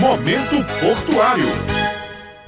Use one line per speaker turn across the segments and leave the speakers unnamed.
Momento Portuário.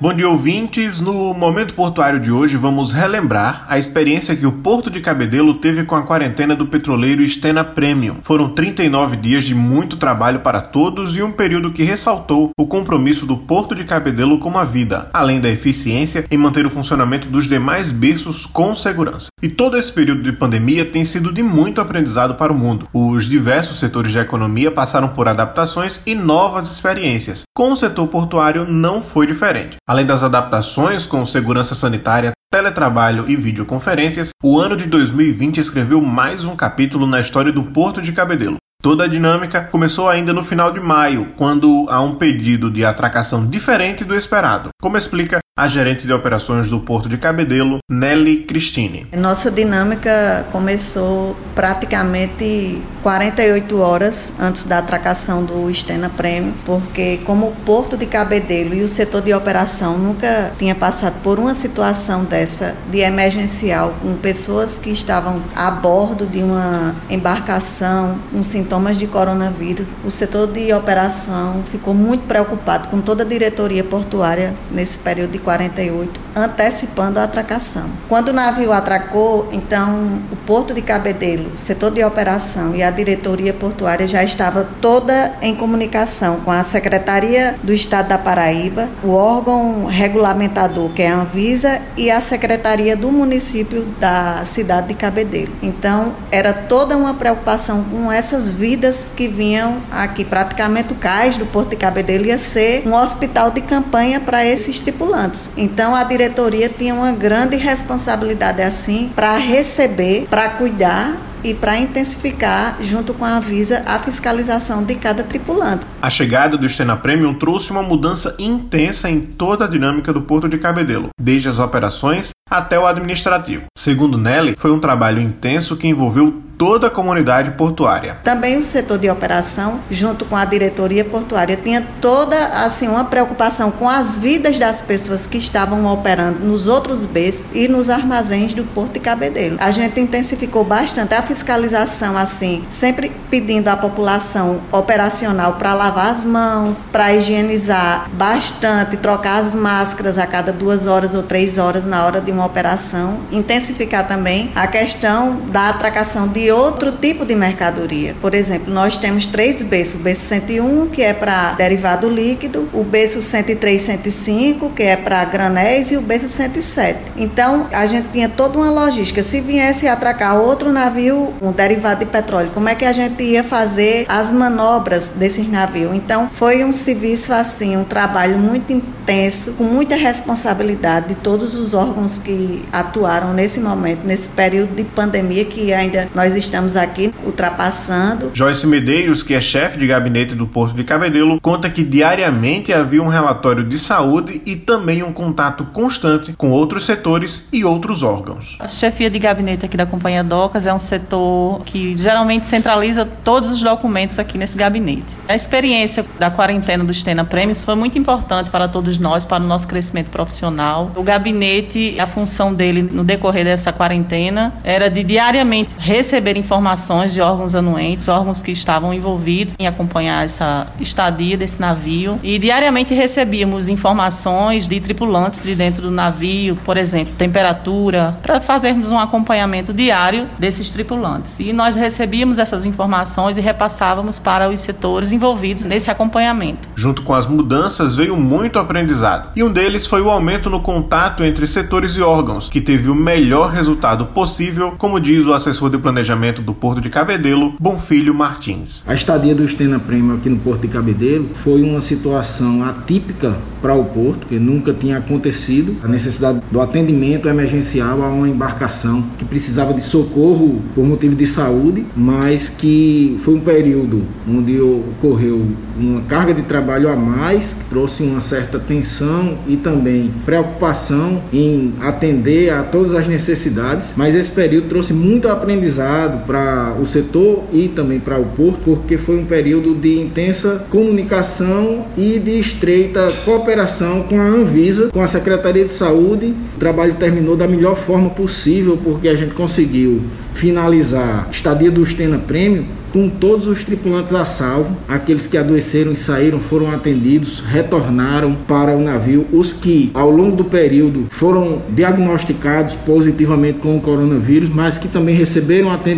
Bom dia, ouvintes. No momento portuário de hoje, vamos relembrar a experiência que o Porto de Cabedelo teve com a quarentena do petroleiro Stena Premium. Foram 39 dias de muito trabalho para todos e um período que ressaltou o compromisso do Porto de Cabedelo com a vida, além da eficiência em manter o funcionamento dos demais berços com segurança. E todo esse período de pandemia tem sido de muito aprendizado para o mundo. Os diversos setores da economia passaram por adaptações e novas experiências. Com o setor portuário não foi diferente. Além das adaptações com segurança sanitária, teletrabalho e videoconferências, o ano de 2020 escreveu mais um capítulo na história do Porto de Cabedelo. Toda a dinâmica começou ainda no final de maio, quando há um pedido de atracação diferente do esperado, como explica a gerente de operações do Porto de Cabedelo, Nelly Cristine.
Nossa dinâmica começou praticamente 48 horas antes da atracação do Stena Prêmio, porque como o Porto de Cabedelo e o setor de operação nunca tinha passado por uma situação dessa de emergencial com pessoas que estavam a bordo de uma embarcação com sintomas de coronavírus, o setor de operação ficou muito preocupado com toda a diretoria portuária nesse período de 48, antecipando a atracação. Quando o navio atracou, então o Porto de Cabedelo, setor de operação e a diretoria portuária já estava toda em comunicação com a Secretaria do Estado da Paraíba, o órgão regulamentador, que é a Anvisa, e a Secretaria do município da cidade de Cabedelo. Então, era toda uma preocupação com essas vidas que vinham aqui. Praticamente o cais do Porto de Cabedelo ia ser um hospital de campanha para esses tripulantes. Então a diretoria tinha uma grande responsabilidade assim para receber, para cuidar e para intensificar, junto com a Avisa, a fiscalização de cada tripulante.
A chegada do Stena Premium trouxe uma mudança intensa em toda a dinâmica do Porto de Cabedelo, desde as operações até o administrativo. Segundo Nelly, foi um trabalho intenso que envolveu toda a comunidade portuária.
Também o setor de operação, junto com a diretoria portuária, tinha toda assim uma preocupação com as vidas das pessoas que estavam operando nos outros berços e nos armazéns do Porto de Cabedelo. A gente intensificou bastante a fiscalização assim, sempre pedindo à população operacional para lavar as mãos, para higienizar bastante, trocar as máscaras a cada duas horas ou três horas na hora de uma operação, intensificar também a questão da atracação de outro tipo de mercadoria. Por exemplo, nós temos três berços: o berço 101, que é para derivado líquido, o berço 103 105, que é para granéis, e o berço 107. Então, a gente tinha toda uma logística. Se viesse atracar outro navio, um derivado de petróleo, como é que a gente ia fazer as manobras desses navios? Então, foi um serviço assim, um trabalho muito intenso, com muita responsabilidade de todos os órgãos que atuaram nesse momento, nesse período de pandemia que ainda nós estamos aqui ultrapassando.
Joyce Medeiros, que é chefe de gabinete do Porto de Cabedelo, conta que diariamente havia um relatório de saúde e também um contato constante com outros setores e outros órgãos.
A chefia de gabinete aqui da Companhia Docas é um setor que geralmente centraliza todos os documentos aqui nesse gabinete. A experiência da quarentena do Stena Premiums foi muito importante para todos nós, para o nosso crescimento profissional. O gabinete, a função dele no decorrer dessa quarentena era de diariamente receber receber informações de órgãos anuentes, órgãos que estavam envolvidos em acompanhar essa estadia desse navio. E diariamente recebíamos informações de tripulantes de dentro do navio, por exemplo, temperatura, para fazermos um acompanhamento diário desses tripulantes. E nós recebíamos essas informações e repassávamos para os setores envolvidos nesse acompanhamento.
Junto com as mudanças veio muito aprendizado. E um deles foi o aumento no contato entre setores e órgãos, que teve o melhor resultado possível, como diz o assessor de planejamento do Porto de Cabedelo, Bonfilho Martins.
A estadia do Stena Premium aqui no Porto de Cabedelo foi uma situação atípica para o porto, que nunca tinha acontecido. A necessidade do atendimento emergencial a uma embarcação que precisava de socorro por motivo de saúde, mas que foi um período onde ocorreu uma carga de trabalho a mais, que trouxe uma certa tensão e também preocupação em atender a todas as necessidades, mas esse período trouxe muito aprendizado para o setor e também para o porto, porque foi um período de intensa comunicação e de estreita cooperação com a Anvisa, com a Secretaria de Saúde. O trabalho terminou da melhor forma possível, porque a gente conseguiu finalizar a estadia do Stena Prêmio com todos os tripulantes a salvo. Aqueles que adoeceram e saíram foram atendidos, retornaram para o navio. Os que, ao longo do período, foram diagnosticados positivamente com o coronavírus, mas que também receberam atendimento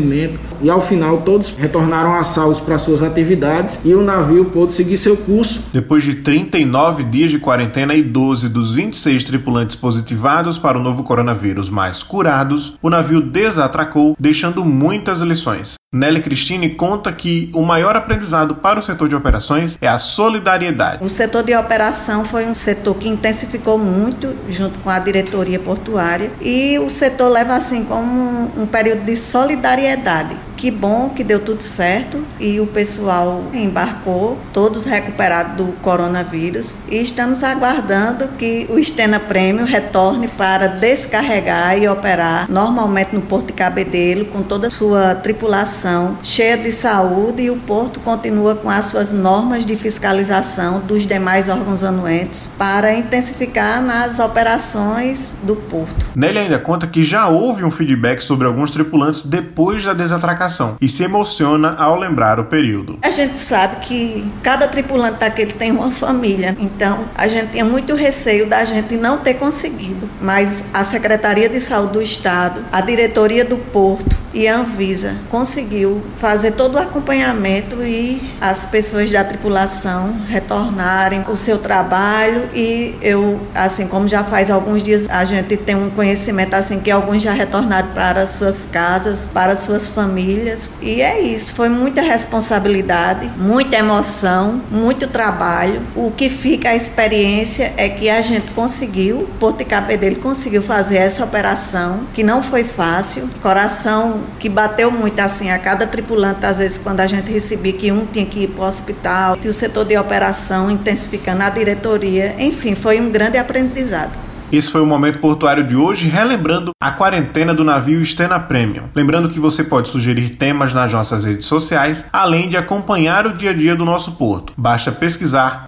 e ao final todos retornaram a salvos para suas atividades e o navio pôde seguir seu curso.
Depois de 39 dias de quarentena e 12 dos 26 tripulantes positivados para o novo coronavírus mais curados, o navio desatracou, deixando muitas lições. Nelly Cristine conta que o maior aprendizado para o setor de operações é a solidariedade.
O setor de operação foi um setor que intensificou muito junto com a diretoria portuária e o setor leva assim como um, um período de solidariedade. Que bom que deu tudo certo e o pessoal embarcou, todos recuperados do coronavírus. E estamos aguardando que o Stena Premium retorne para descarregar e operar normalmente no Porto de Cabedelo, com toda a sua tripulação cheia de saúde e o porto continua com as suas normas de fiscalização dos demais órgãos anuentes para intensificar nas operações do porto.
Nelly ainda conta que já houve um feedback sobre alguns tripulantes depois da desatracação e se emociona ao lembrar o período.
A gente sabe que cada tripulante daquele tem uma família, então a gente tinha muito receio da gente não ter conseguido, mas a Secretaria de Saúde do Estado, a diretoria do Porto e a Anvisa conseguiu fazer todo o acompanhamento e as pessoas da tripulação retornarem o seu trabalho e eu, assim como já faz alguns dias, a gente tem um conhecimento assim que alguns já retornaram para suas casas, para suas famílias. E é isso, foi muita responsabilidade, muita emoção, muito trabalho. O que fica a experiência é que a gente conseguiu, Porto de Cabedelo conseguiu fazer essa operação, que não foi fácil. Coração que bateu muito assim a cada tripulante, às vezes quando a gente recebia que um tinha que ir para o hospital, e o setor de operação intensificando a diretoria. Enfim, foi um grande aprendizado.
Esse foi o momento portuário de hoje, relembrando a quarentena do navio Stena Premium. Lembrando que você pode sugerir temas nas nossas redes sociais, além de acompanhar o dia a dia do nosso porto. Basta pesquisar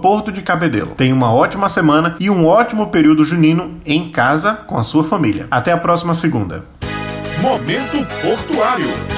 Porto de Cabedelo. Tenha uma ótima semana e um ótimo período junino em casa com a sua família. Até a próxima segunda.
Momento Portuário.